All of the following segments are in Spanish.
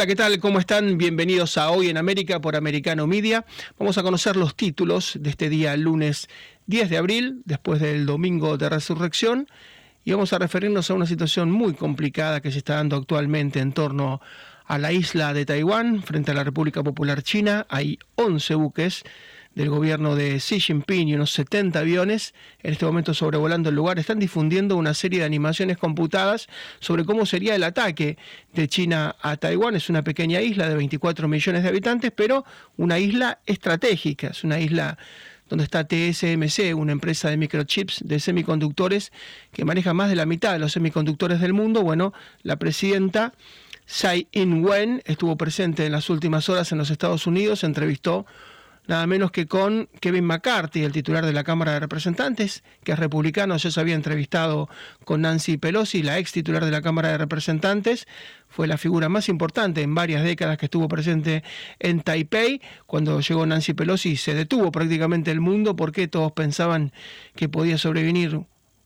Hola, ¿qué tal? ¿Cómo están? Bienvenidos a Hoy en América por Americano Media. Vamos a conocer los títulos de este día lunes 10 de abril, después del domingo de resurrección, y vamos a referirnos a una situación muy complicada que se está dando actualmente en torno a la isla de Taiwán, frente a la República Popular China. Hay 11 buques del gobierno de Xi Jinping y unos 70 aviones en este momento sobrevolando el lugar están difundiendo una serie de animaciones computadas sobre cómo sería el ataque de China a Taiwán. Es una pequeña isla de 24 millones de habitantes, pero una isla estratégica, es una isla donde está TSMC, una empresa de microchips de semiconductores que maneja más de la mitad de los semiconductores del mundo. Bueno, la presidenta Tsai Ing-wen estuvo presente en las últimas horas en los Estados Unidos, entrevistó nada menos que con Kevin McCarthy, el titular de la Cámara de Representantes, que es republicano, ya se había entrevistado con Nancy Pelosi, la ex titular de la Cámara de Representantes, fue la figura más importante en varias décadas que estuvo presente en Taipei. Cuando llegó Nancy Pelosi se detuvo prácticamente el mundo porque todos pensaban que podía sobrevenir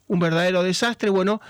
un verdadero desastre. Bueno,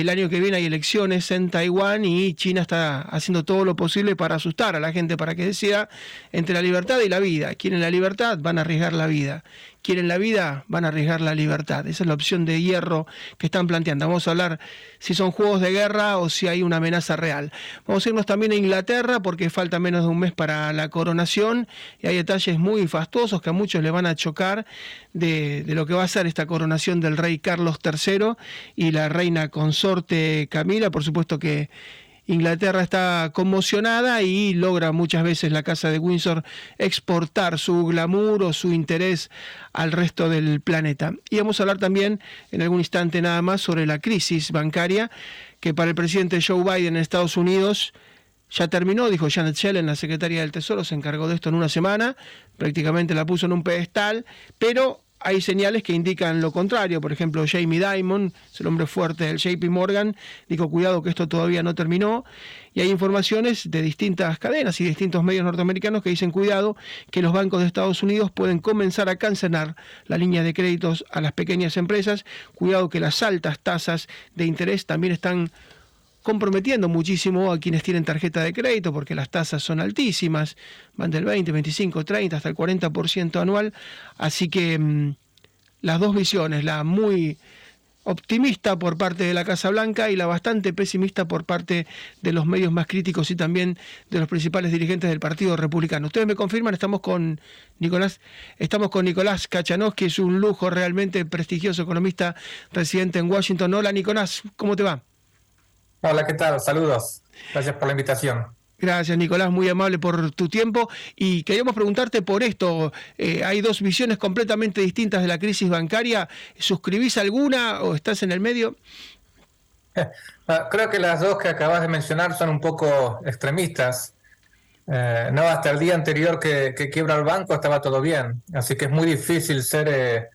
el año que viene hay elecciones en Taiwán y China está haciendo todo lo posible para asustar a la gente para que decida entre la libertad y la vida. Quieren la libertad, van a arriesgar la vida quieren la vida, van a arriesgar la libertad. Esa es la opción de hierro que están planteando. Vamos a hablar si son juegos de guerra o si hay una amenaza real. Vamos a irnos también a Inglaterra porque falta menos de un mes para la coronación y hay detalles muy fastuosos que a muchos le van a chocar de, de lo que va a ser esta coronación del rey Carlos III y la reina consorte Camila. Por supuesto que Inglaterra está conmocionada y logra muchas veces la Casa de Windsor exportar su glamour o su interés al resto del planeta. Y vamos a hablar también en algún instante nada más sobre la crisis bancaria que para el presidente Joe Biden en Estados Unidos ya terminó, dijo Janet Yellen, la secretaria del Tesoro, se encargó de esto en una semana, prácticamente la puso en un pedestal, pero hay señales que indican lo contrario. Por ejemplo, Jamie Dimon, el hombre fuerte del JP Morgan, dijo cuidado que esto todavía no terminó. Y hay informaciones de distintas cadenas y distintos medios norteamericanos que dicen cuidado que los bancos de Estados Unidos pueden comenzar a cancelar la línea de créditos a las pequeñas empresas. Cuidado que las altas tasas de interés también están comprometiendo muchísimo a quienes tienen tarjeta de crédito porque las tasas son altísimas, van del 20, 25, 30 hasta el 40% anual. Así que mm, las dos visiones, la muy optimista por parte de la Casa Blanca y la bastante pesimista por parte de los medios más críticos y también de los principales dirigentes del Partido Republicano. Ustedes me confirman, estamos con Nicolás, estamos con Nicolás Cachanos, que es un lujo realmente prestigioso economista residente en Washington. Hola Nicolás, ¿cómo te va? Hola, ¿qué tal? Saludos. Gracias por la invitación. Gracias, Nicolás, muy amable por tu tiempo. Y queríamos preguntarte por esto. Eh, hay dos visiones completamente distintas de la crisis bancaria. ¿Suscribís alguna o estás en el medio? Ah, creo que las dos que acabas de mencionar son un poco extremistas. Eh, no, hasta el día anterior que, quiebra el banco estaba todo bien. Así que es muy difícil ser,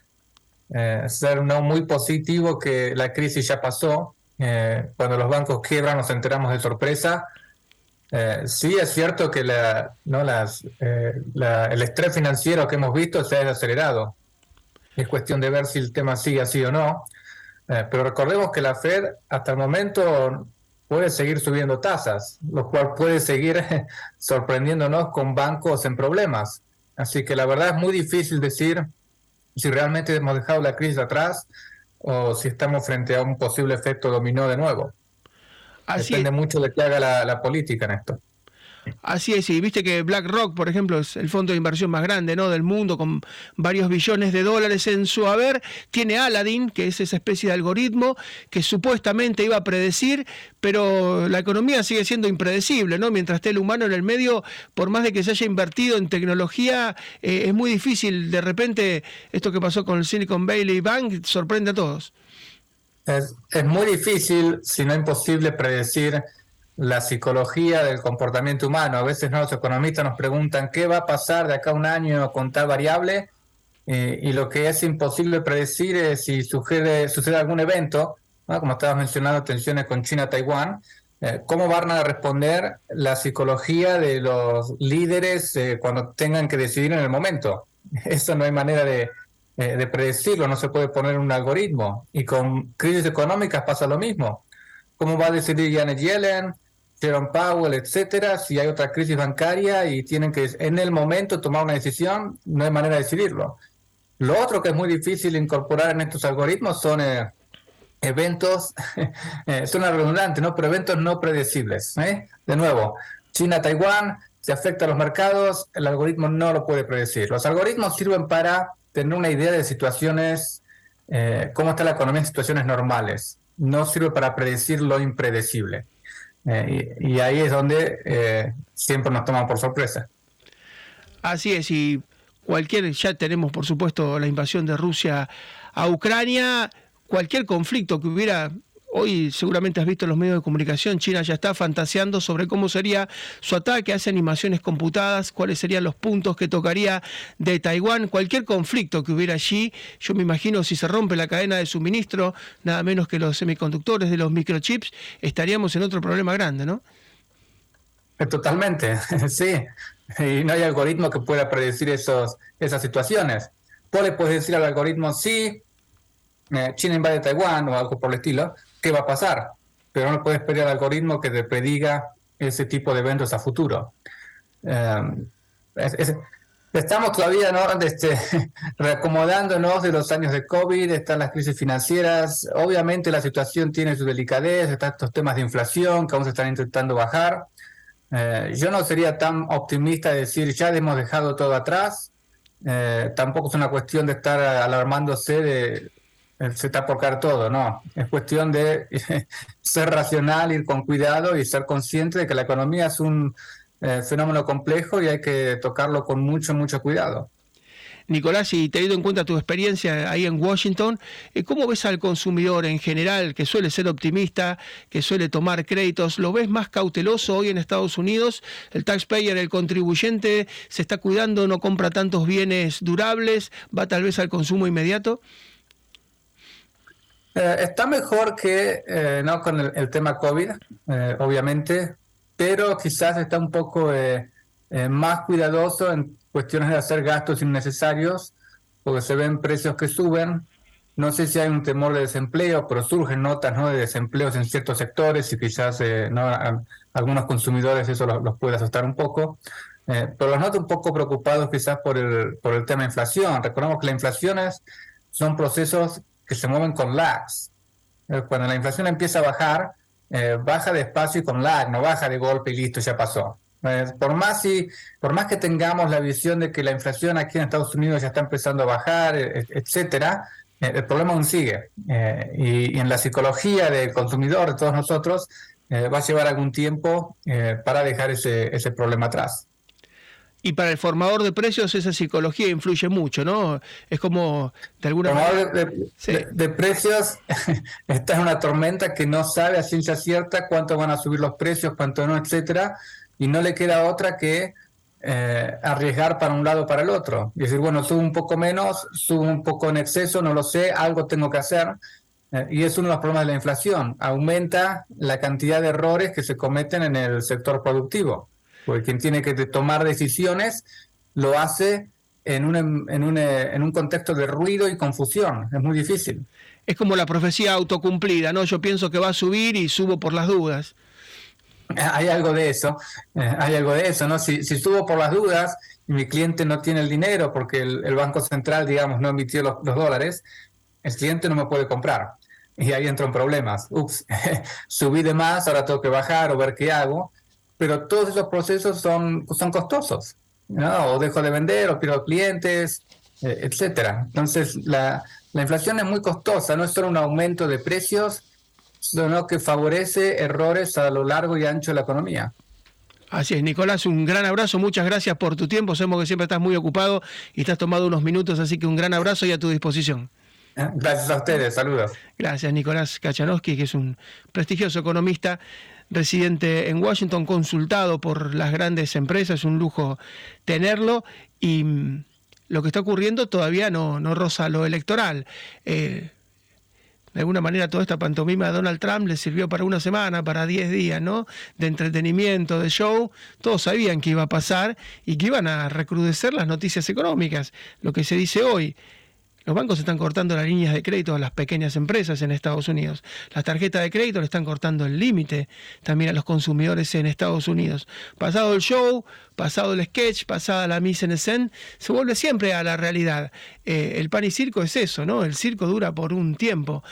eh, ser no muy positivo que la crisis ya pasó eh, cuando los bancos quiebran nos enteramos de sorpresa. Eh, sí es cierto que la, ¿no? Las, eh, el estrés financiero que hemos visto se ha acelerado. Es cuestión de ver si el tema sigue así o no. pero recordemos que la Fed hasta el momento puede seguir subiendo tasas, lo cual puede seguir sorprendiéndonos con bancos en problemas. Así que la verdad es muy difícil decir si realmente hemos dejado la crisis atrás o si estamos frente a un posible efecto dominó de nuevo. Depende mucho de qué haga la, la política en esto. Así es, y viste que BlackRock, por ejemplo, es el fondo de inversión más grande ¿no? del mundo, con varios billones de dólares en su haber. Tiene Aladdin, que es esa especie de algoritmo que supuestamente iba a predecir, pero la economía sigue siendo impredecible, ¿no? Mientras esté el humano en el medio, por más de que se haya invertido en tecnología, eh, es muy difícil. De repente, esto que pasó con el Silicon Valley Bank sorprende a todos. Es, es muy difícil, si no imposible, predecir la psicología del comportamiento humano. A veces los economistas nos preguntan qué va a pasar de acá a un año con tal variable eh, y lo que es imposible predecir es si sucede, sucede algún evento, como estabas mencionando, tensiones con China-Taiwán, eh, ¿cómo van a responder la psicología de los líderes eh, cuando tengan que decidir en el momento? Eso no hay manera de, de predecirlo, no se puede poner un algoritmo. Y con crisis económicas pasa lo mismo. ¿Cómo va a decidir Janet Yellen? Jerome Powell, etcétera, si hay otra crisis bancaria y tienen que en el momento tomar una decisión, no hay manera de decidirlo. Lo otro que es muy difícil incorporar en estos algoritmos son eh, eventos, eh, suena ¿no? Pero eventos no predecibles. ¿eh? De nuevo, China-Taiwán, se afecta a los mercados, el algoritmo no lo puede predecir. Los algoritmos sirven para tener una idea de situaciones, eh, cómo está la economía en situaciones normales. No sirve para predecir lo impredecible. Eh, y, ahí es donde eh, siempre nos toman por sorpresa. Así es, y cualquier, ya tenemos por supuesto la invasión de Rusia a Ucrania, cualquier conflicto que hubiera Hoy seguramente has visto los medios de comunicación, China ya está fantaseando sobre cómo sería su ataque, hace animaciones computadas, cuáles serían los puntos que tocaría de Taiwán, cualquier conflicto que hubiera allí, yo me imagino si se rompe la cadena de suministro, nada menos que los semiconductores de los microchips, estaríamos en otro problema grande, ¿no? Eh, totalmente, sí. Y no hay algoritmo que pueda predecir esos, esas situaciones. Vos le puedes decir al algoritmo, sí, eh, China invade Taiwán o algo por el estilo, qué va a pasar, pero no puedes pedir al algoritmo que te prediga ese tipo de eventos a futuro. Em, estamos todavía este, reacomodándonos de los años de COVID, están las crisis financieras, obviamente la situación tiene su delicadez, están estos temas de inflación que aún se están intentando bajar. Eh, yo no sería tan optimista de decir ya hemos dejado todo atrás. Eh, tampoco es una cuestión de estar alarmándose de, se está por todo, no. Es cuestión de ser racional, ir con cuidado y ser consciente de que la economía es un eh, fenómeno complejo y hay que tocarlo con mucho, mucho cuidado. Nicolás, y teniendo en cuenta tu experiencia ahí en Washington, eh, ¿cómo ves al consumidor en general, que suele ser optimista, que suele tomar créditos? ¿Lo ves más cauteloso hoy en Estados Unidos? ¿El taxpayer, el contribuyente, se está cuidando, no compra tantos bienes durables, va tal vez al consumo inmediato? Eh, está mejor que eh, no con el, tema COVID, eh, obviamente, pero quizás está un poco más cuidadoso en cuestiones de hacer gastos innecesarios, porque se ven precios que suben. No sé si hay un temor de desempleo, pero surgen notas ¿no? de desempleos en ciertos sectores y quizás ¿no? algunos consumidores eso los, puede asustar un poco. pero los noto un poco preocupados quizás por el, por el tema de inflación. Recordemos que las inflaciones son procesos que se mueven con lags. Eh, cuando la inflación empieza a bajar, eh, baja despacio y con lag, no baja de golpe y listo, ya pasó. Eh, por, más si, por más que tengamos la visión de que la inflación aquí en Estados Unidos ya está empezando a bajar, etcétera, el problema aún sigue. Y, y, en la psicología del consumidor, de todos nosotros, va a llevar algún tiempo para dejar ese, ese problema atrás. Y para el formador de precios esa psicología influye mucho, ¿no? Es como de alguna manera... De, de, precios está en una tormenta que no sabe a ciencia cierta cuánto van a subir los precios, cuánto no, etcétera, y no le queda otra que eh, arriesgar para un lado o para el otro. Y decir, bueno, subo un poco menos, subo un poco en exceso, no lo sé, algo tengo que hacer. Eh, y es uno de los problemas de la inflación. Aumenta la cantidad de errores que se cometen en el sector productivo porque quien tiene que tomar decisiones lo hace en un, en, un, en un contexto de ruido y confusión. Es muy difícil. Es como la profecía autocumplida, ¿no? Yo pienso que va a subir y subo por las dudas. Hay algo de eso, eh, hay algo de eso, ¿no? Si, si subo por las dudas y mi cliente no tiene el dinero porque el, Banco Central, digamos, no emitió los, los, dólares, el cliente no me puede comprar. Y ahí entran problemas. Ups, subí de más, ahora tengo que bajar o ver qué hago pero todos esos procesos son, son costosos, ¿no? O dejo de vender, o pierdo clientes, eh, etcétera. Entonces, la, la inflación es muy costosa, no es solo un aumento de precios, sino que favorece errores a lo largo y ancho de la economía. Así es, Nicolás, un gran abrazo, muchas gracias por tu tiempo, sabemos que siempre estás muy ocupado y estás tomado unos minutos, así que un gran abrazo y a tu disposición. Gracias a ustedes, saludos. Gracias, Nicolás Kachanowski, que es un prestigioso economista residente en Washington, consultado por las grandes empresas, es un lujo tenerlo y mm, lo que está ocurriendo todavía no, no roza lo electoral. Eh, de alguna manera toda esta pantomima a Donald Trump le sirvió para una semana, para 10 días, ¿no? De entretenimiento, de show. Todos sabían que iba a pasar y que iban a recrudecer las noticias económicas. Lo que se dice hoy, Los bancos están cortando las líneas de crédito a las pequeñas empresas en Estados Unidos. Las tarjetas de crédito le están cortando el límite también a los consumidores en Estados Unidos. Pasado el show, pasado el sketch, pasada la mise en scène, se vuelve siempre a la realidad. Eh, el pan y circo es eso, ¿no? El circo dura por un tiempo.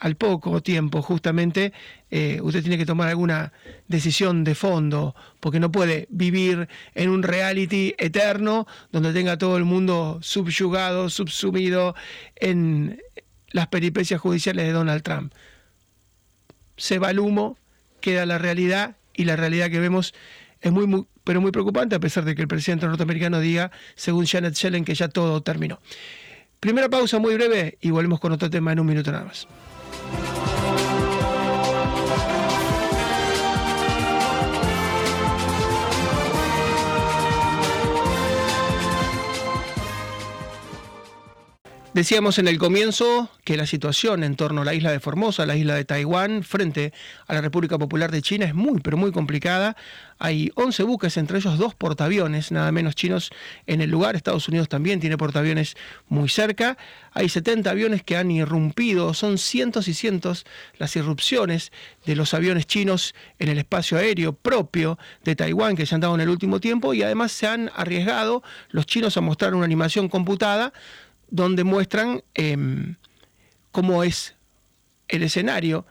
Al poco tiempo justamente eh, usted tiene que tomar alguna decisión de fondo, porque no puede vivir en un reality eterno donde tenga todo el mundo subyugado, subsumido en las peripecias judiciales de Donald Trump. Se va el humo, queda la realidad y la realidad que vemos es muy, muy pero muy preocupante a pesar de que el presidente norteamericano diga, según Janet Yellen, que ya todo terminó. Primera pausa muy breve y volvemos con otro tema en un minuto nada más. Bye. Decíamos en el comienzo que la situación en torno a la isla de Formosa, la isla de Taiwán, frente a la República Popular de China es muy, pero muy complicada. Hay 11 buques, entre ellos dos portaaviones, nada menos chinos en el lugar. Estados Unidos también tiene portaaviones muy cerca. Hay 70 aviones que han irrumpido, son cientos y cientos las irrupciones de los aviones chinos en el espacio aéreo propio de Taiwán que se han dado en el último tiempo y además se han arriesgado los chinos a mostrar una animación computada donde muestran em, cómo es el escenario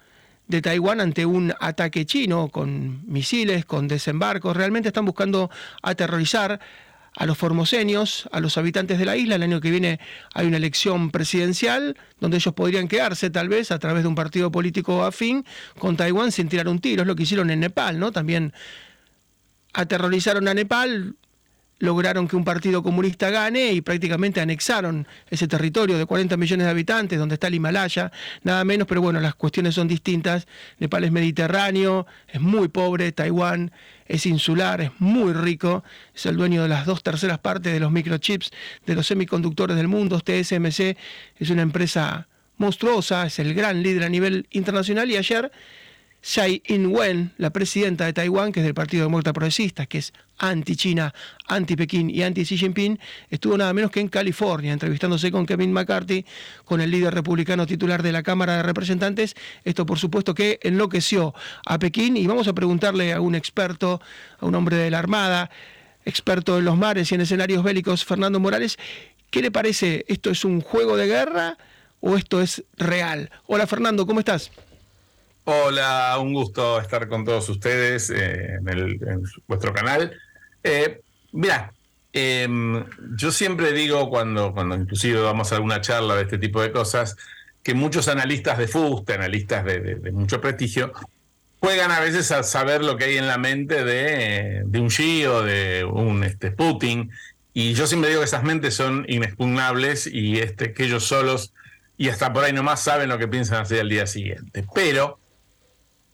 de Taiwán ante un ataque chino con misiles, con desembarcos. Realmente están buscando aterrorizar a los formoseños, a los habitantes de la isla. El año que viene hay una elección presidencial donde ellos podrían quedarse tal vez a través de un partido político afín con Taiwán sin tirar un tiro. Es lo que hicieron en Nepal, ¿no? También aterrorizaron a Nepal, lograron que un partido comunista gane y prácticamente anexaron ese territorio de 40 millones de habitantes, donde está el Himalaya, nada menos, pero bueno, las cuestiones son distintas. Nepal es mediterráneo, es muy pobre, Taiwán es insular, es muy rico, es el dueño de las dos terceras partes de los microchips, de los semiconductores del mundo. TSMC es una empresa monstruosa, es el gran líder a nivel internacional y ayer Tsai Ing-wen, la presidenta de Taiwán, que es del Partido Demócrata Progresista, que es anti-China, anti-Pekín y anti-Xi Jinping, estuvo nada menos que en California, entrevistándose con Kevin McCarthy, con el líder republicano titular de la Cámara de Representantes. Esto, por supuesto, que enloqueció a Pekín y vamos a preguntarle a un experto, a un hombre de la Armada, experto en los mares y en escenarios bélicos, Fernando Morales, ¿qué le parece? ¿Esto es un juego de guerra o esto es real? Hola Fernando, ¿cómo estás? Hola, un gusto estar con todos ustedes eh, en, vuestro canal. Eh, mira, em, yo siempre digo cuando, cuando inclusive vamos a alguna charla de este tipo de cosas, que muchos analistas de fuste, analistas de, mucho prestigio, juegan a veces a saber lo que hay en la mente de, de un Xi o de un este, Putin. Y yo siempre digo que esas mentes son inexpugnables y este, que ellos solos y hasta por ahí nomás saben lo que piensan hacer al día siguiente. Pero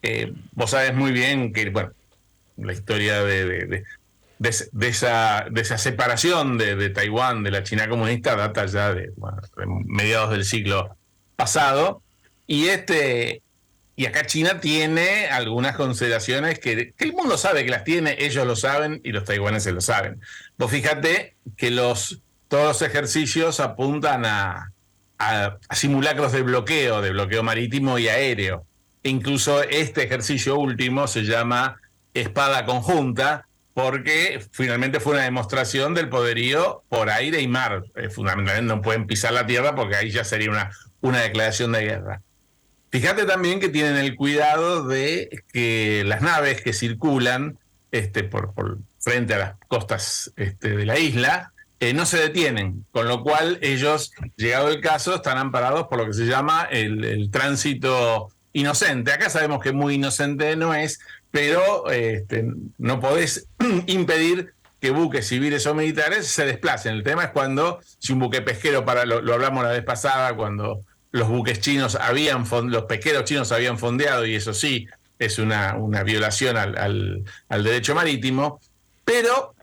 eh, vos sabés muy bien que, bueno, la historia de, esa, de esa separación de, Taiwán de la China comunista data ya de, mediados del siglo pasado. Y este y acá China tiene algunas consideraciones que, el mundo sabe que las tiene, ellos lo saben y los taiwaneses lo saben. Vos fíjate que los, todos los ejercicios apuntan a simulacros de bloqueo, de bloqueo marítimo y aéreo. Incluso este ejercicio último se llama espada conjunta porque finalmente fue una demostración del poderío por aire y mar. Eh, fundamentalmente no pueden pisar la tierra porque ahí ya sería una, una declaración de guerra. Fíjate también que tienen el cuidado de que las naves que circulan este, por, frente a las costas este, de la isla eh, no se detienen, con lo cual ellos, llegado el caso, están amparados por lo que se llama el, el tránsito inocente. Acá sabemos que muy inocente no es, pero este, no podés impedir que buques civiles o militares se desplacen. El tema es cuando, si un buque pesquero, para lo, hablamos la vez pasada, cuando los buques chinos habían, los pesqueros chinos habían fondeado, y eso sí, es una, una violación al, derecho marítimo, pero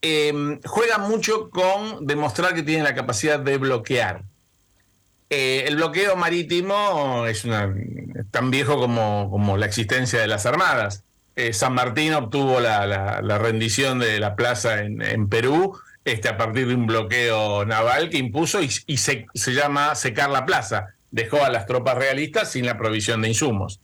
eh, juega mucho con demostrar que tienen la capacidad de bloquear. Eh, el bloqueo marítimo es tan viejo como, como, la existencia de las armadas. Eh, San Martín obtuvo la, rendición de la plaza en, Perú este, a partir de un bloqueo naval que impuso y, se, se, llama secar la plaza. Dejó a las tropas realistas sin la provisión de insumos.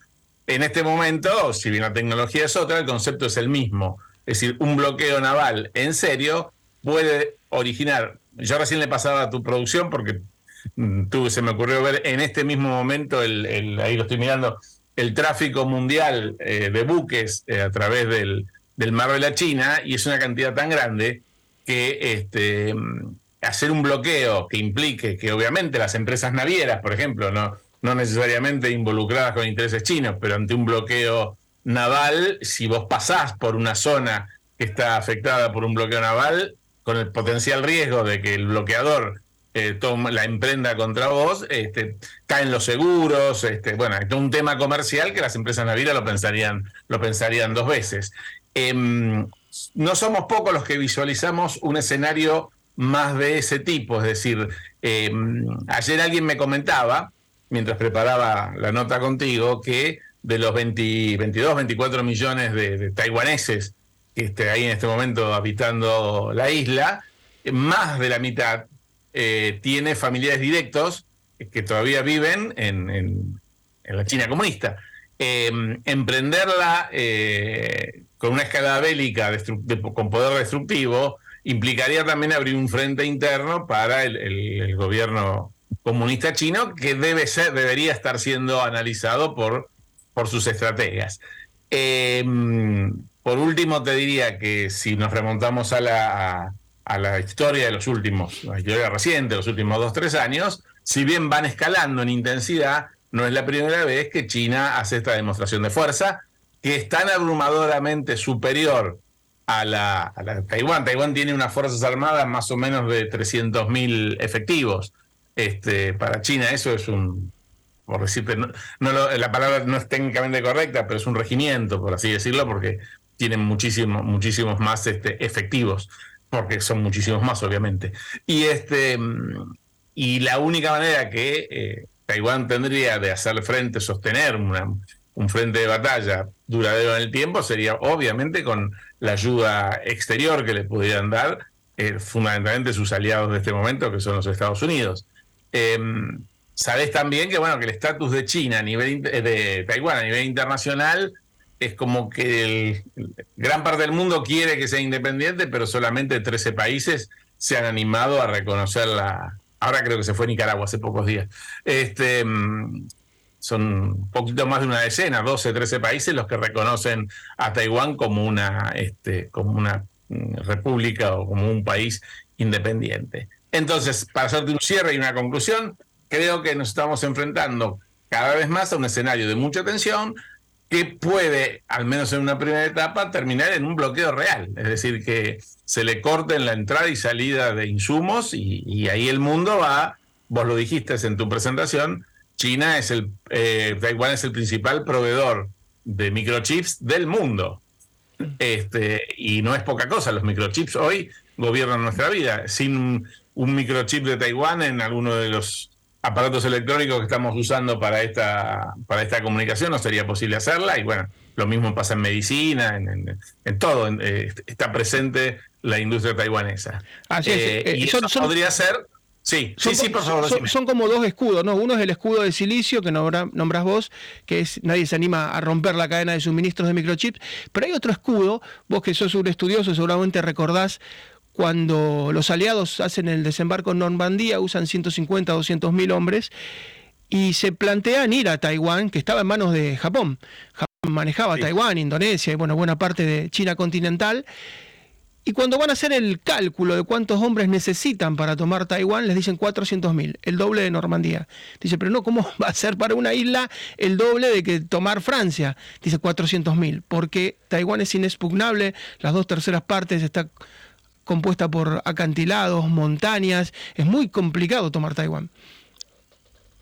En este momento, si bien la tecnología es otra, el concepto es el mismo. Es decir, un bloqueo naval en serio puede originar. Yo recién le pasaba a tu producción porque tú, se me ocurrió ver en este mismo momento, el, ahí lo estoy mirando, el tráfico mundial eh, de buques eh, a través del, del mar de la China y es una cantidad tan grande que este, hacer un bloqueo que implique que obviamente las empresas navieras, por ejemplo, no, no necesariamente involucradas con intereses chinos, pero ante un bloqueo naval, si vos pasás por una zona que está afectada por un bloqueo naval, con el potencial riesgo de que el bloqueador eh, la emprenda contra vos, este, caen los seguros, este, bueno, es un tema comercial que las empresas navieras lo pensarían, lo pensarían dos veces. Em, no somos pocos los que visualizamos un escenario más de ese tipo. Es decir, em, ayer alguien me comentaba, mientras preparaba la nota contigo, que de los 22, 24 millones de, taiwaneses que estén ahí en este momento habitando la isla, más de la mitad eh, tiene familiares directos que todavía viven en, la China comunista. Em, emprenderla eh, con una escalada bélica con poder destructivo, implicaría también abrir un frente interno para el, gobierno comunista chino que debe ser, debería estar siendo analizado por, por sus estrategias. Em, por último, te diría que si nos remontamos a la, a, la historia de los últimos, la historia reciente, los últimos dos, tres años, si bien van escalando en intensidad, no es la primera vez que China hace esta demostración de fuerza que es tan abrumadoramente superior a la, Taiwán. Taiwán tiene unas fuerzas armadas más o menos de 300.000 efectivos. Este, para China eso es un, por decirte, la palabra no es técnicamente correcta, pero es un regimiento, por así decirlo, porque tienen muchísimos, muchísimos más este, efectivos, porque son muchísimos más, obviamente. Y este y la única manera que eh, Taiwán tendría de hacer frente, sostener un frente de batalla duradero en el tiempo sería obviamente con la ayuda exterior que le pudieran dar, eh, fundamentalmente sus aliados de este momento, que son los Estados Unidos. Eh, Sabés también que bueno que el estatus de China a nivel de Taiwán a nivel internacional es como que gran parte del mundo quiere que sea independiente, pero solamente 13 países se han animado a reconocerla. Ahora creo que se fue Nicaragua hace pocos días. Este, mm, son un poquito más de una decena, 12, 13 países los que reconocen a Taiwán como una, este, como una mm, república o como un país independiente. Entonces, para hacerte un cierre y una conclusión, creo que nos estamos enfrentando cada vez más a un escenario de mucha tensión que puede, al menos en una primera etapa, terminar en un bloqueo real. Es decir, que se le corten la entrada y salida de insumos y, ahí el mundo va, vos lo dijiste en tu presentación, China es el, eh, Taiwán es el principal proveedor de microchips del mundo. Este, y no es poca cosa, los microchips hoy gobiernan nuestra vida. Sin un microchip de Taiwán en alguno de los aparatos electrónicos que estamos usando para esta, para esta comunicación no sería posible hacerla. Y bueno, lo mismo pasa en medicina, en, todo. Eh, está presente la industria taiwanesa. Así es. Eh, y eso podría ser Sí, son, sí, por favor. Son, como dos escudos, ¿no? Uno es el escudo de silicio que nombras vos, que es nadie se anima a romper la cadena de suministros de microchips, pero hay otro escudo, vos que sos un estudioso seguramente recordás cuando los aliados hacen el desembarco en Normandía, usan 150 o 200 mil hombres y se plantean ir a Taiwán, que estaba en manos de Japón. Japón manejaba Taiwán, Indonesia y bueno, buena parte de China continental y cuando van a hacer el cálculo de cuántos hombres necesitan para tomar Taiwán, les dicen 400.000, el doble de Normandía. Dice, pero no, ¿cómo va a ser para una isla el doble de que tomar Francia? Dice 400.000, porque Taiwán es inexpugnable, las dos terceras partes está compuesta por acantilados, montañas, es muy complicado tomar Taiwán.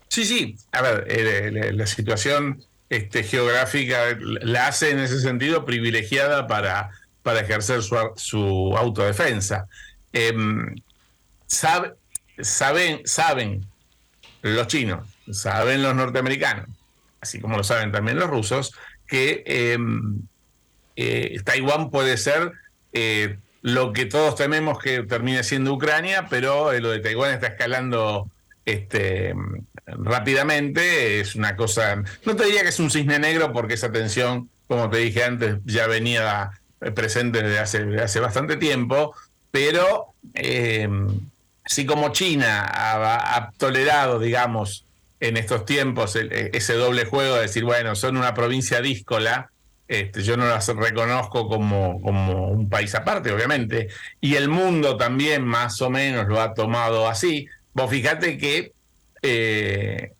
Sí, sí, a ver, eh, la, situación este, geográfica la hace en ese sentido privilegiada para para ejercer su, autodefensa. Em, saben, saben los chinos, saben los norteamericanos, así como lo saben también los rusos, que em, eh, Taiwán puede ser eh, lo que todos tememos que termine siendo Ucrania, pero lo de Taiwán está escalando este, rápidamente. Es una cosa, no te diría que es un cisne negro porque esa tensión, como te dije antes, ya venía presente desde hace, hace bastante tiempo, pero eh, así como China ha, tolerado, digamos, en estos tiempos ese doble juego de decir, bueno, son una provincia díscola, este, yo no las reconozco como, como un país aparte, obviamente, y el mundo también más o menos lo ha tomado así. Vos fíjate que eh,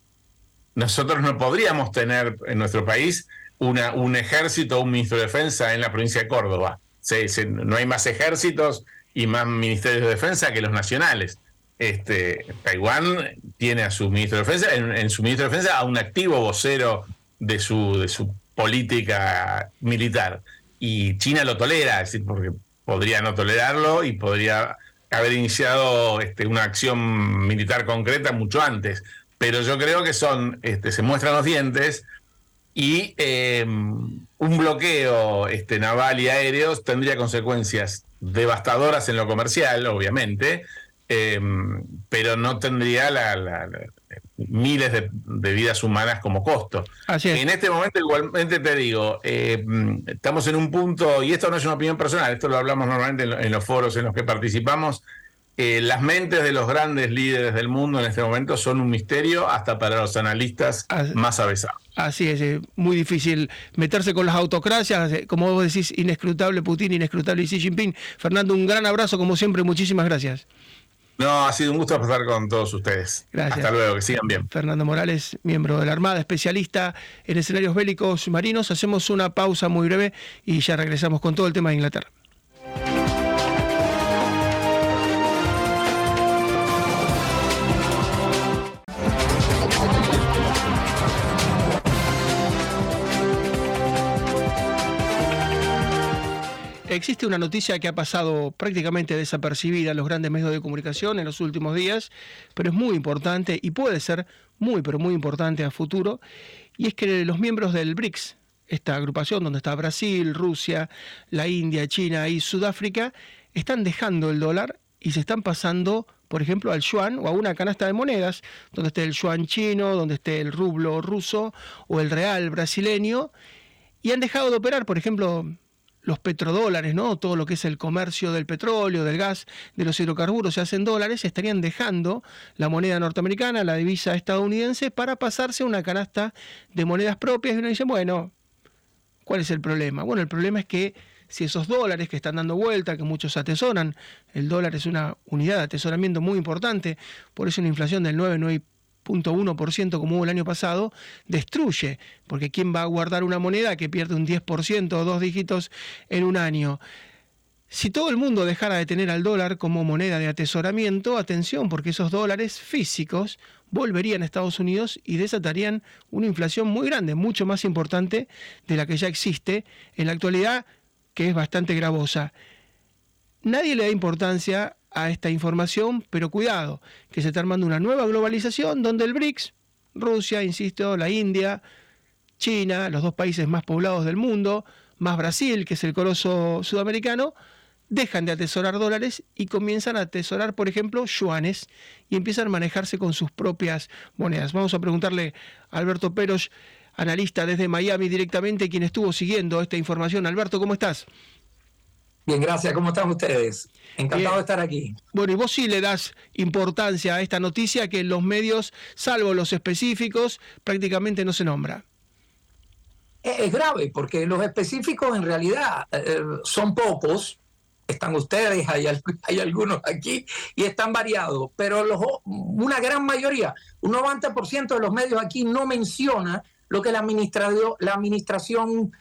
nosotros no podríamos tener en nuestro país una, un ejército o un ministro de defensa en la provincia de Córdoba. no hay más ejércitos y más ministerios de defensa que los nacionales. Este, Taiwán tiene a su ministro de defensa, en, su ministro de defensa a un activo vocero de su, de su política militar. Y China lo tolera, es decir, porque podría no tolerarlo y podría haber iniciado este, una acción militar concreta mucho antes. Pero yo creo que son, este, se muestran los dientes y eh, un bloqueo este, naval y aéreo tendría consecuencias devastadoras en lo comercial, obviamente, eh, pero no tendría la, miles de, vidas humanas como costo. En este momento, igualmente te digo, eh, estamos en un punto, y esto no es una opinión personal, esto lo hablamos normalmente en, los foros en los que participamos, eh, las mentes de los grandes líderes del mundo en este momento son un misterio hasta para los analistas más avesados. Así es, es, muy difícil meterse con las autocracias, eh, como vos decís, inescrutable Putin, inescrutable Xi Jinping. Fernando, un gran abrazo como siempre, muchísimas gracias. No, ha sido un gusto pasar con todos ustedes. Gracias. Hasta luego, que sigan bien. Fernando Morales, miembro de la Armada, especialista en escenarios bélicos marinos. Hacemos una pausa muy breve y ya regresamos con todo el tema de Inglaterra. Existe una noticia que ha pasado prácticamente desapercibida en los grandes medios de comunicación en los últimos días, pero es muy importante y puede ser muy, pero muy importante a futuro, y es que los miembros del BRICS, esta agrupación donde está Brasil, Rusia, la India, China y Sudáfrica, están dejando el dólar y se están pasando, por ejemplo, al yuan o a una canasta de monedas, donde esté el yuan chino, donde esté el rublo ruso o el real brasileño, y han dejado de operar, por ejemplo, los petrodólares, ¿no? Todo lo que es el comercio del petróleo, del gas, de los hidrocarburos se hacen dólares, estarían dejando la moneda norteamericana, la divisa estadounidense, para pasarse a una canasta de monedas propias. Y uno dice, bueno, ¿cuál es el problema? Bueno, el problema es que si esos dólares que están dando vuelta, que muchos atesoran, el dólar es una unidad de atesoramiento muy importante, por eso una inflación del 9, 9 0.1% como hubo el año pasado, destruye, porque ¿quién va a guardar una moneda que pierde un 10% o dos dígitos en un año? Si todo el mundo dejara de tener al dólar como moneda de atesoramiento, atención, porque esos dólares físicos volverían a Estados Unidos y desatarían una inflación muy grande, mucho más importante de la que ya existe en la actualidad, que es bastante gravosa. Nadie le da importancia a esta información, pero cuidado, que se está armando una nueva globalización donde el BRICS, Rusia, insisto, la India, China, los dos países más poblados del mundo, más Brasil, que es el coloso sudamericano, dejan de atesorar dólares y comienzan a atesorar, por ejemplo, yuanes y empiezan a manejarse con sus propias monedas. Vamos a preguntarle a Alberto Peros, analista desde Miami directamente, quien estuvo siguiendo esta información. Alberto, ¿cómo estás? Bien, gracias. ¿Cómo están ustedes? Encantado de estar aquí. Bueno, y vos sí le das importancia a esta noticia que en los medios, salvo los específicos, prácticamente no se nombra. Es grave porque los específicos en realidad eh, son pocos. Están ustedes, hay, hay, algunos aquí y están variados, pero los, una gran mayoría, un 90% de los medios aquí no menciona lo que la, la administración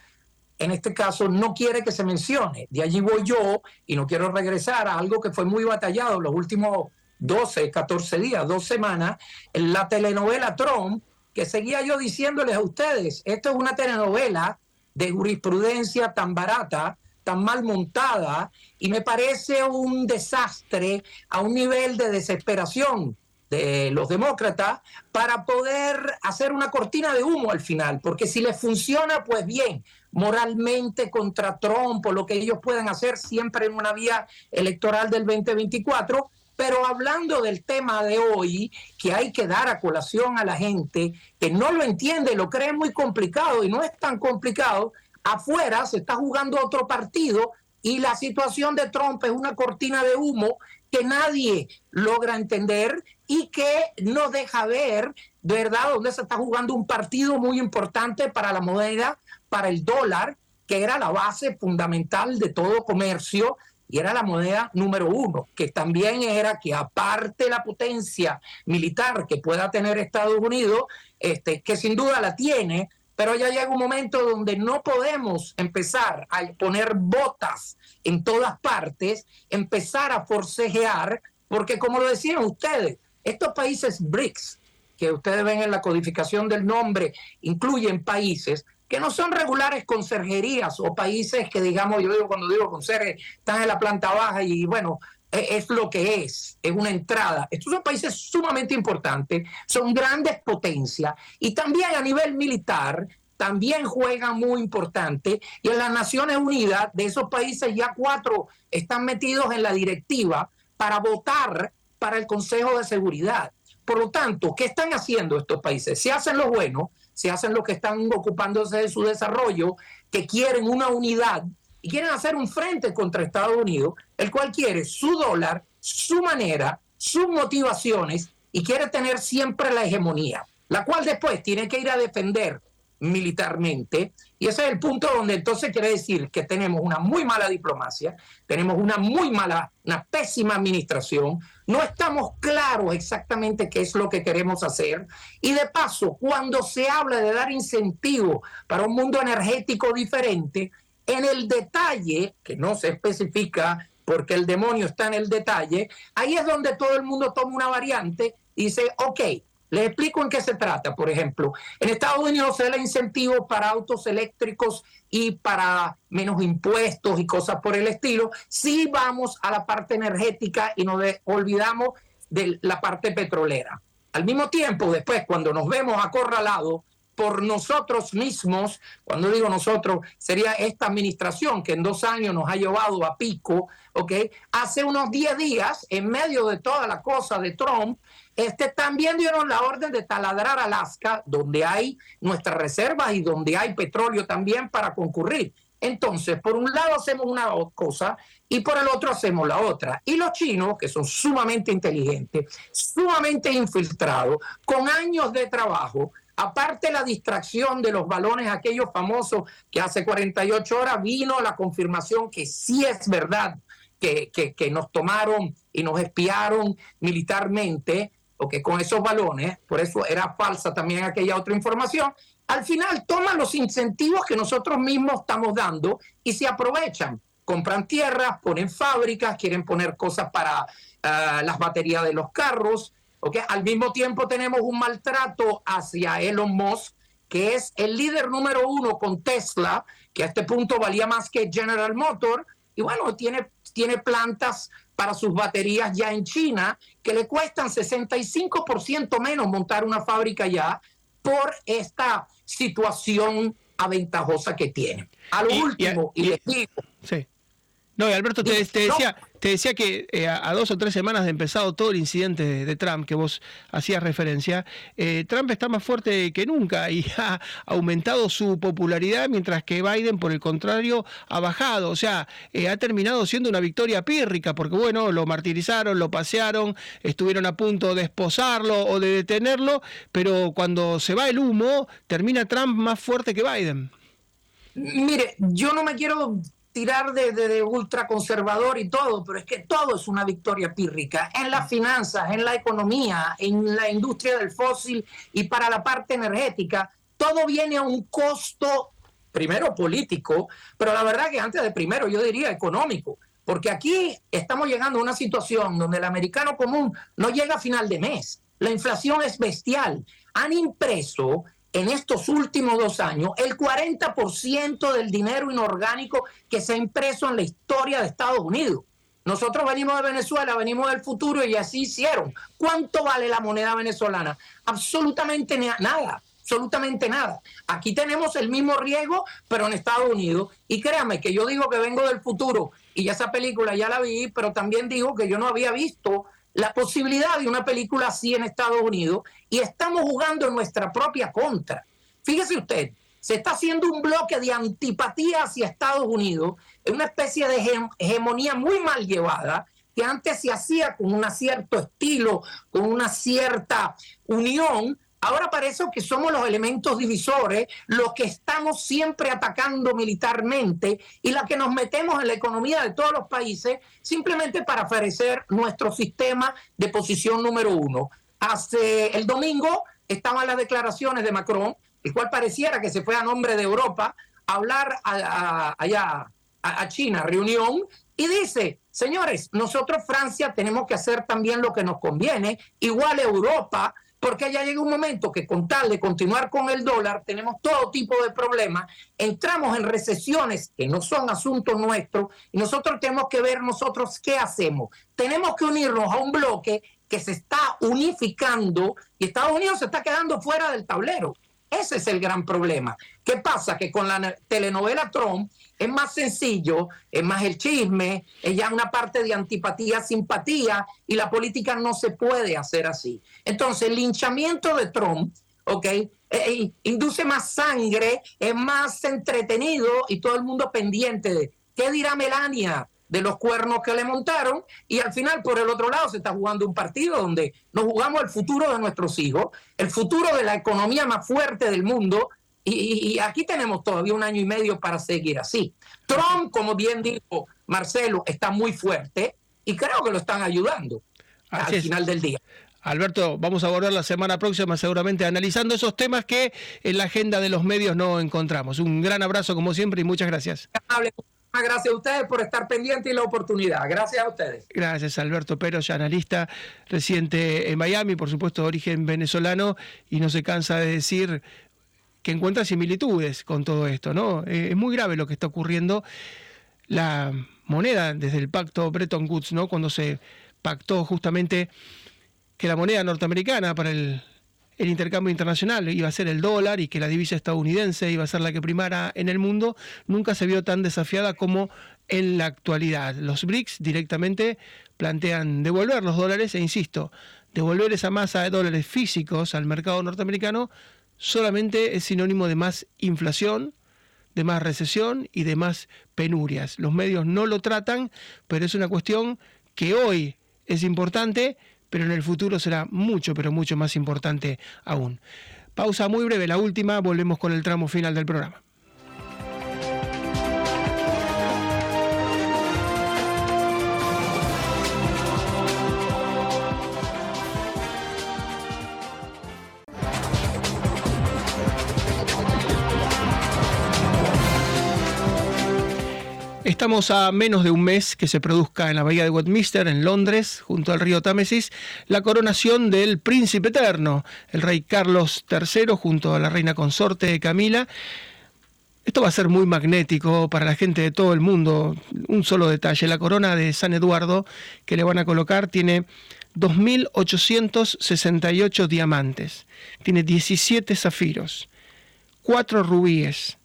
en este caso no quiere que se mencione. De allí voy yo y no quiero regresar a algo que fue muy batallado los últimos 12, 14 días, dos semanas, en la telenovela Trump, que seguía yo diciéndoles a ustedes, esto es una telenovela de jurisprudencia tan barata, tan mal montada, y me parece un desastre a un nivel de desesperación de los demócratas para poder hacer una cortina de humo al final, porque si les funciona, pues bien, moralmente contra Trump o lo que ellos puedan hacer siempre en una vía electoral del 2024. Pero hablando del tema de hoy, que hay que dar a colación a la gente que no lo entiende, lo cree muy complicado y no es tan complicado, afuera se está jugando otro partido y la situación de Trump es una cortina de humo que nadie logra entender y que no deja ver, ¿verdad?, dónde se está jugando un partido muy importante para la moneda, para el dólar, que era la base fundamental de todo comercio y era la moneda número uno, que también era que aparte la potencia militar que pueda tener Estados Unidos, este, que sin duda la tiene, pero ya llega un momento donde no podemos empezar a poner botas en todas partes, empezar a forcejear, porque como lo decían ustedes, estos países BRICS, que ustedes ven en la codificación del nombre, incluyen países que no son regulares conserjerías o países que, digamos, yo digo cuando digo conserje, están en la planta baja y bueno, e, es lo que es, es una entrada. Estos son países sumamente importantes, son grandes potencias y también a nivel militar también juegan muy importante y en las Naciones Unidas de esos países ya cuatro están metidos en la directiva para votar para el Consejo de Seguridad. Por lo tanto, ¿qué están haciendo estos países? Se hacen los buenos, se hacen los que están ocupándose de su desarrollo, que quieren una unidad y quieren hacer un frente contra Estados Unidos, el cual quiere su dólar, su manera, sus motivaciones y quiere tener siempre la hegemonía, la cual después tiene que ir a defender militarmente. Y ese es el punto donde entonces quiere decir que tenemos una muy mala diplomacia, tenemos una muy mala, una pésima administración, no estamos claros exactamente qué es lo que queremos hacer. Y de paso, cuando se habla de dar incentivos para un mundo energético diferente, en el detalle, que no se especifica porque el demonio está en el detalle, ahí es donde todo el mundo toma una variante y dice, ok, les explico en qué se trata. Por ejemplo, en Estados Unidos se da incentivos para autos eléctricos y para menos impuestos y cosas por el estilo. Si vamos a la parte energética y nos olvidamos de la parte petrolera. Al mismo tiempo, después, cuando nos vemos acorralados por nosotros mismos, cuando digo nosotros, sería esta administración que en dos años nos ha llevado a pico, ¿ok? Hace unos 10 días, en medio de toda la cosa de Trump, este, también dieron la orden de taladrar Alaska, donde hay nuestras reservas y donde hay petróleo también para concurrir. Entonces, por un lado hacemos una cosa y por el otro hacemos la otra. Y los chinos, que son sumamente inteligentes, sumamente infiltrados, con años de trabajo, Aparte la distracción de los balones, aquellos famosos que hace 48 horas vino la confirmación que sí es verdad que, que, nos tomaron y nos espiaron militarmente, o que con esos balones, por eso era falsa también aquella otra información, al final toman los incentivos que nosotros mismos estamos dando y se aprovechan. Compran tierras, ponen fábricas, quieren poner cosas para ah, las baterías de los carros, al mismo tiempo tenemos un maltrato hacia Elon Musk, que es el líder número uno con Tesla, que a este punto valía más que General Motor, y bueno, tiene, tiene plantas para sus baterías ya en China, que le cuestan 65% menos montar una fábrica ya por esta situación aventajosa que tiene. A lo último, y, les digo, sí. No, y Alberto, te, decía, te decía que eh, a, dos o tres semanas de empezado todo el incidente de, Trump que vos hacías referencia, eh, Trump está más fuerte que nunca y ha aumentado su popularidad, mientras que Biden, por el contrario, ha bajado. O sea, eh, ha terminado siendo una victoria pírrica, porque bueno, lo martirizaron, lo pasearon, estuvieron a punto de esposarlo o de detenerlo, pero cuando se va el humo, termina Trump más fuerte que Biden. Mire, yo no me quiero tirar de, de, ultraconservador y todo, pero es que todo es una victoria pírrica en las finanzas, en la economía, en la industria del fósil y para la parte energética. Todo viene a un costo, primero político, pero la verdad que antes de primero yo diría económico, porque aquí estamos llegando a una situación donde el americano común no llega a final de mes. La inflación es bestial. Han impreso en estos últimos dos años el 40% del dinero inorgánico que se ha impreso en la historia de Estados Unidos. nosotros venimos de Venezuela, venimos del futuro y así hicieron. ¿Cuánto vale la moneda venezolana? Absolutamente nada, absolutamente nada. Aquí tenemos el mismo riesgo, pero en Estados Unidos. Y créame que yo digo que vengo del futuro y esa película ya la vi, pero también digo que yo no había visto la posibilidad de una película así en Estados Unidos y estamos jugando en nuestra propia contra. Fíjese usted, se está haciendo un bloque de antipatía hacia Estados Unidos, una especie de hegemonía muy mal llevada, que antes se hacía con un cierto estilo, con una cierta unión, ahora parece que somos los elementos divisores, los que estamos siempre atacando militarmente y la que nos metemos en la economía de todos los países simplemente para ofrecer nuestro sistema de posición número uno. Hace el domingo estaban las declaraciones de Macron el cual pareciera que se fue a nombre de Europa a hablar allá a, China, reunión, y dice, señores, nosotros Francia tenemos que hacer también lo que nos conviene, igual Europa, porque ya llega un momento que con tal de continuar con el dólar tenemos todo tipo de problemas, entramos en recesiones que no son asuntos nuestros y nosotros tenemos que ver nosotros qué hacemos. Tenemos que unirnos a un bloque que se está unificando y Estados Unidos se está quedando fuera del tablero. Ese es el gran problema. ¿Qué pasa? Que con la telenovela Trump es más sencillo, es más el chisme, es ya una parte de antipatía, simpatía, y la política no se puede hacer así. Entonces, el linchamiento de Trump, ¿ok? Eh, eh, induce más sangre, es más entretenido y todo el mundo pendiente de qué dirá Melania, de los cuernos que le montaron y al final por el otro lado se está jugando un partido donde nos jugamos el futuro de nuestros hijos, el futuro de la economía más fuerte del mundo y, aquí tenemos todavía un año y medio para seguir así. Trump, como bien dijo Marcelo, está muy fuerte y creo que lo están ayudando al final del día. Alberto, vamos a volver la semana próxima seguramente analizando esos temas que en la agenda de los medios no encontramos. Un gran abrazo como siempre y muchas gracias. Gracias a ustedes por estar pendientes y la oportunidad. Gracias a ustedes. Gracias, Alberto Peros, analista reciente en Miami, por supuesto de origen venezolano, y no se cansa de decir que encuentra similitudes con todo esto, ¿no? Eh, es muy grave lo que está ocurriendo. La moneda, desde el pacto Bretton Woods, ¿no? Cuando se pactó justamente que la moneda norteamericana para el el intercambio internacional iba a ser el dólar y que la divisa estadounidense iba a ser la que primara en el mundo, nunca se vio tan desafiada como en la actualidad. Los BRICS directamente plantean devolver los dólares e insisto, devolver esa masa de dólares físicos al mercado norteamericano solamente es sinónimo de más inflación, de más recesión y de más penurias. Los medios no lo tratan, pero es una cuestión que hoy es importante pero en el futuro será mucho, pero mucho más importante aún. Pausa muy breve, la última, volvemos con el tramo final del programa. Estamos a menos de un mes que se produzca en la bahía de Westminster, en Londres, junto al río Támesis, la coronación del príncipe eterno, el rey Carlos III, junto a la reina consorte Camila. Esto va a ser muy magnético para la gente de todo el mundo. Un solo detalle, la corona de San Eduardo que le van a colocar tiene 2.868 diamantes, tiene 17 zafiros, 4 rubíes,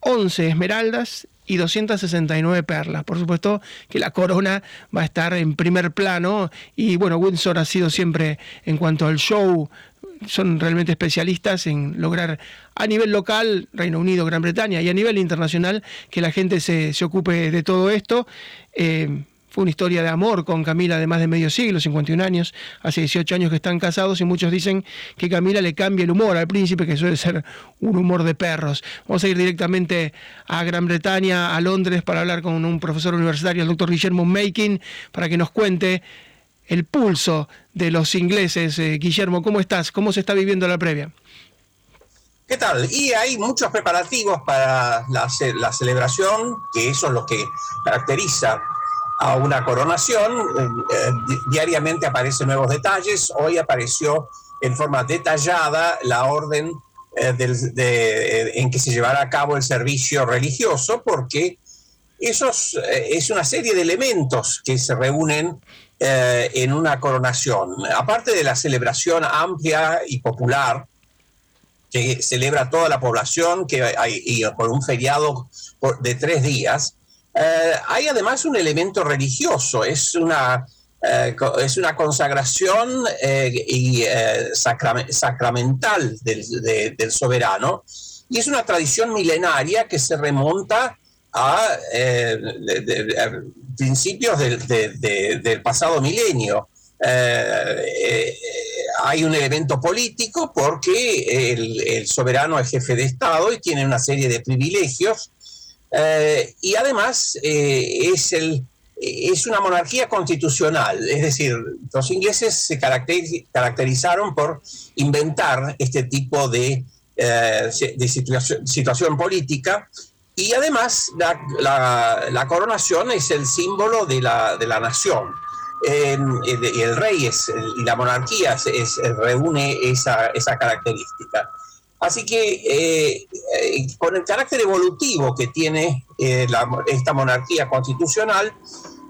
11 esmeraldas y 269 perlas. Por supuesto que la corona va a estar en primer plano y bueno, Windsor ha sido siempre en cuanto al show, son realmente especialistas en lograr a nivel local, Reino Unido, Gran Bretaña y a nivel internacional que la gente se, se ocupe de todo esto. Eh, fue una historia de amor con Camila de más de medio siglo, 51 años, hace 18 años que están casados y muchos dicen que Camila le cambia el humor al príncipe, que suele ser un humor de perros. Vamos a ir directamente a Gran Bretaña, a Londres, para hablar con un profesor universitario, el doctor Guillermo Making, para que nos cuente el pulso de los ingleses. Eh, Guillermo, ¿cómo estás? ¿Cómo se está viviendo la previa? ¿Qué tal? Y hay muchos preparativos para la, la celebración, que eso es lo que caracteriza a una coronación. Eh, diariamente aparecen nuevos detalles. Hoy apareció en forma detallada la orden eh, eh, en que se llevará a cabo el servicio religioso, porque esos, es una serie de elementos que se reúnen en una coronación. Aparte de la celebración amplia y popular, que celebra toda la población, que hay, y por un feriado de tres días, hay además un elemento religioso, es una eh, es una consagración eh, y, eh, sacramental del, soberano y es una tradición milenaria que se remonta a, principios del, pasado milenio. hay un elemento político porque el, soberano es jefe de Estado y tiene una serie de privilegios y además es el es una monarquía constitucional, es decir, los ingleses se caracterizaron por inventar este tipo de, eh, situación, política y además la, coronación es el símbolo de la, nación. y el rey es, y la monarquía es, reúne esa, característica. Así que eh, eh, con el carácter evolutivo que tiene esta monarquía constitucional,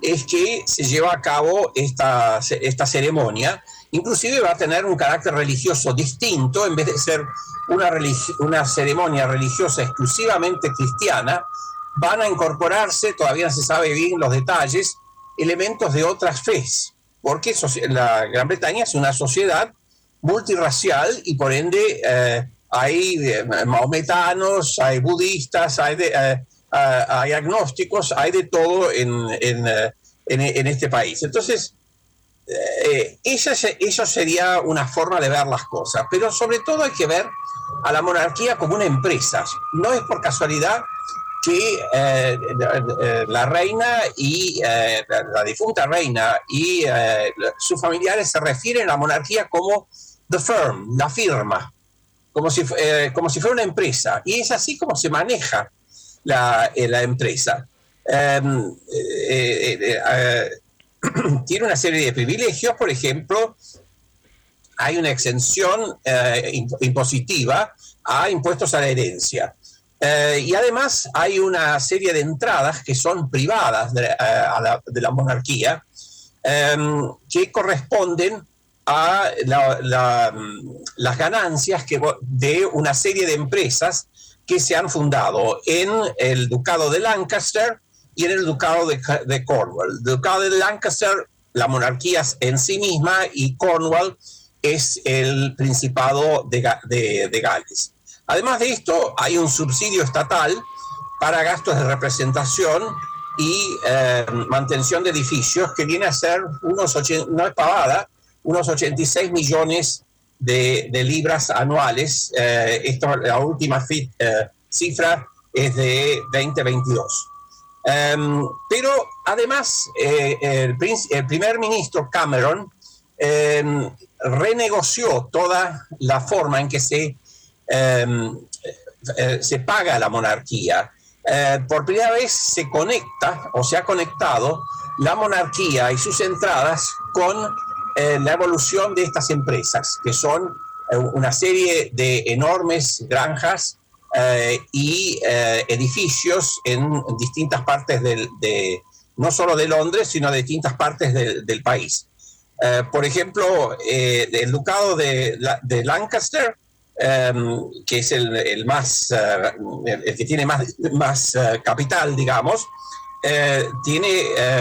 es que se lleva a cabo esta, esta ceremonia. Inclusive va a tener un carácter religioso distinto, en vez de ser una, una ceremonia religiosa exclusivamente cristiana, van a incorporarse, todavía no se sabe bien los detalles, elementos de otras fes, porque la Gran Bretaña es una sociedad multirracial y por ende eh, hay eh, maometanos, hay budistas, hay de, eh, hay agnósticos, hay de todo en, en, eh, en, este país. Entonces, eh, eso sería una forma de ver las cosas, pero sobre todo hay que ver a la monarquía como una empresa. No es por casualidad que eh, la reina y la, difunta reina y sus familiares se refieren a la monarquía como the firm, la firma, como si, como si fuera una empresa. Y es así como se maneja la, eh, la empresa. Em, eh, eh, tiene una serie de privilegios, por ejemplo, hay una exención impositiva a impuestos a la herencia. y además hay una serie de entradas que son privadas de, la, de la, monarquía, em, que corresponden a las ganancias que, de una serie de empresas que se han fundado en el Ducado de Lancaster y en el Ducado de, Cornwall. El Ducado de Lancaster, la monarquía en sí misma, y Cornwall es el Principado de, Gales. Además de esto, hay un subsidio estatal para gastos de representación y eh, mantención de edificios que viene a ser unos, no es pavada, unos 86 millones de, libras anuales. Eh, la última eh, cifra es de 2022. Em, pero además, eh, el, primer ministro Cameron em, renegoció toda la forma en que se, em, se paga la monarquía. por primera vez se conecta o se ha conectado la monarquía y sus entradas con eh, la evolución de estas empresas, que son eh, una serie de enormes granjas eh, y edificios en distintas partes del, de, no solo de Londres, sino de distintas partes del país. por ejemplo, el ducado de, de Lancaster, em, que es el, más, el, que tiene más, más capital, digamos, tiene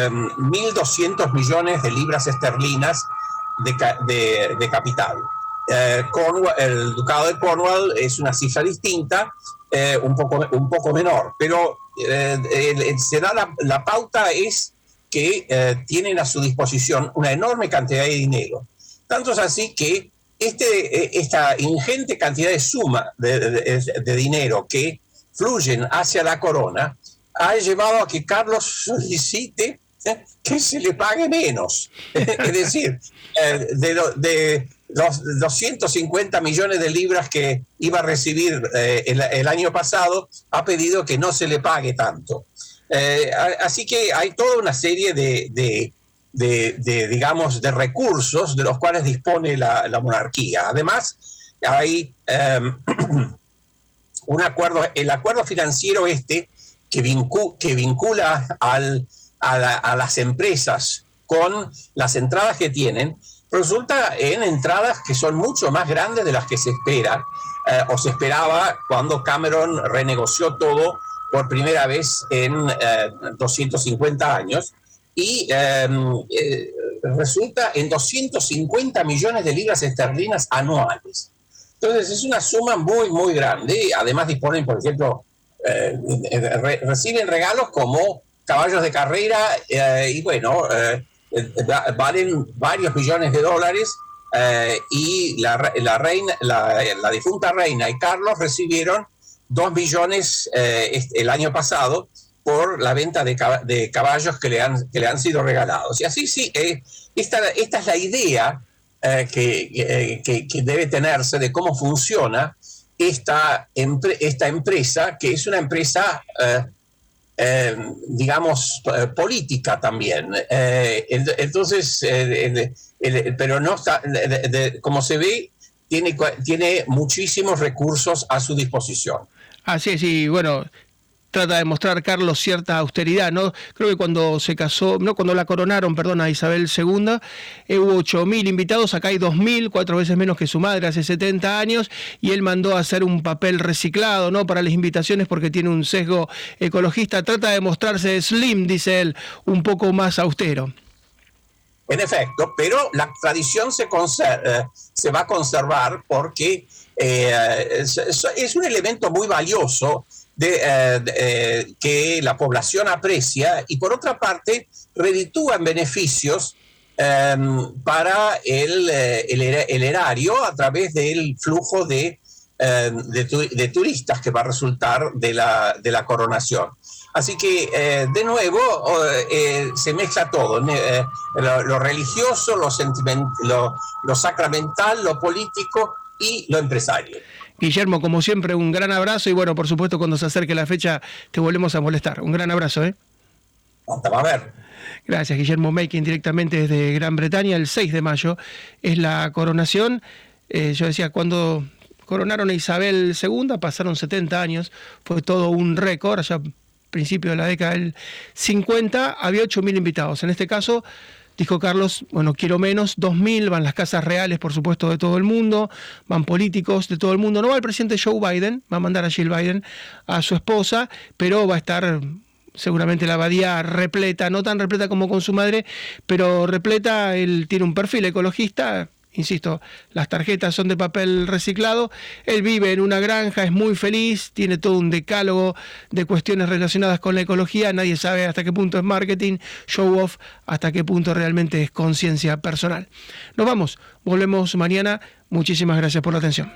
1.200 em, millones de libras esterlinas de, capital. Eh, el ducado de Cornwall es una cifra distinta, eh, un, poco, un poco menor, pero eh, se da la, pauta es que tienen a su disposición una enorme cantidad de dinero. Tanto es así que este, esta ingente cantidad de suma de, dinero que fluyen hacia la corona ha llevado a que Carlos solicite que se le pague menos. es decir, eh, de, de, los 250 millones de libras que iba a recibir eh, el, año pasado, ha pedido que no se le pague tanto. Eh, así que hay toda una serie de, digamos, de recursos de los cuales dispone la, monarquía. Además, hay em, un acuerdo, el acuerdo financiero este, que, vincula al, a, las empresas con las entradas que tienen, resulta en entradas que son mucho más grandes de las que se espera eh, o se esperaba cuando Cameron renegoció todo por primera vez en 250 eh, años y em, eh, resulta en 250 millones de libras esterlinas anuales. Entonces es una suma muy, muy grande. Además disponen, por ejemplo, eh, reciben regalos como caballos de carrera y bueno, valen varios millones de dólares y la, reina, la, la, difunta reina y Carlos recibieron dos millones el año pasado por la venta de, caballos que le, han, que le han sido regalados. Y así sí, eh, esta, esta, es la idea eh, eh, que, que, debe tenerse de cómo funciona esta, esta empresa, que es una empresa, digamos, política también. entonces, pero no está, como se ve, tiene, tiene muchísimos recursos a su disposición. Así es, y bueno, trata de mostrar Carlos cierta austeridad, ¿no? Creo que cuando se casó, no, cuando la coronaron, perdón, a Isabel II, eh, hubo 8.000 invitados, acá hay 2.000, cuatro veces menos que su madre hace 70 años, y él mandó a hacer un papel reciclado, ¿no? Para las invitaciones porque tiene un sesgo ecologista, trata de mostrarse slim, dice él, un poco más austero. En efecto, pero la tradición se, eh, se va a conservar porque eh, es, un elemento muy valioso eh, eh, que la población aprecia y por otra parte reditúa en beneficios em, para el, eh, el, erario a través del flujo de, em, de, turistas que va a resultar de la, de la coronación. Así que, de nuevo, se mezcla todo, lo, religioso, lo, lo, lo sacramental, lo político y lo empresario. Guillermo, como siempre, un gran abrazo y bueno, por supuesto, cuando se acerque la fecha te volvemos a molestar. Un gran abrazo, ¿eh? Hasta va a ver. Gracias, Guillermo Making, directamente desde Gran Bretaña. El 6 de mayo es la coronación. Eh, yo decía, cuando coronaron a Isabel II, pasaron 70 años, fue todo un récord, allá a principios de la década del 50, había 8.000 invitados. En este caso, Dijo Carlos, bueno, quiero menos, 2.000, van las casas reales, por supuesto, de todo el mundo, van políticos de todo el mundo. No va el presidente Joe Biden, va a mandar a Jill Biden a su esposa, pero va a estar seguramente la abadía repleta, no tan repleta como con su madre, pero repleta, él tiene un perfil ecologista, insisto, las tarjetas son de papel reciclado, él vive en una granja, es muy feliz, tiene todo un decálogo de cuestiones relacionadas con la ecología, nadie sabe hasta qué punto es marketing, show off, hasta qué punto realmente es conciencia personal. Nos vamos, volvemos mañana, muchísimas gracias por la atención.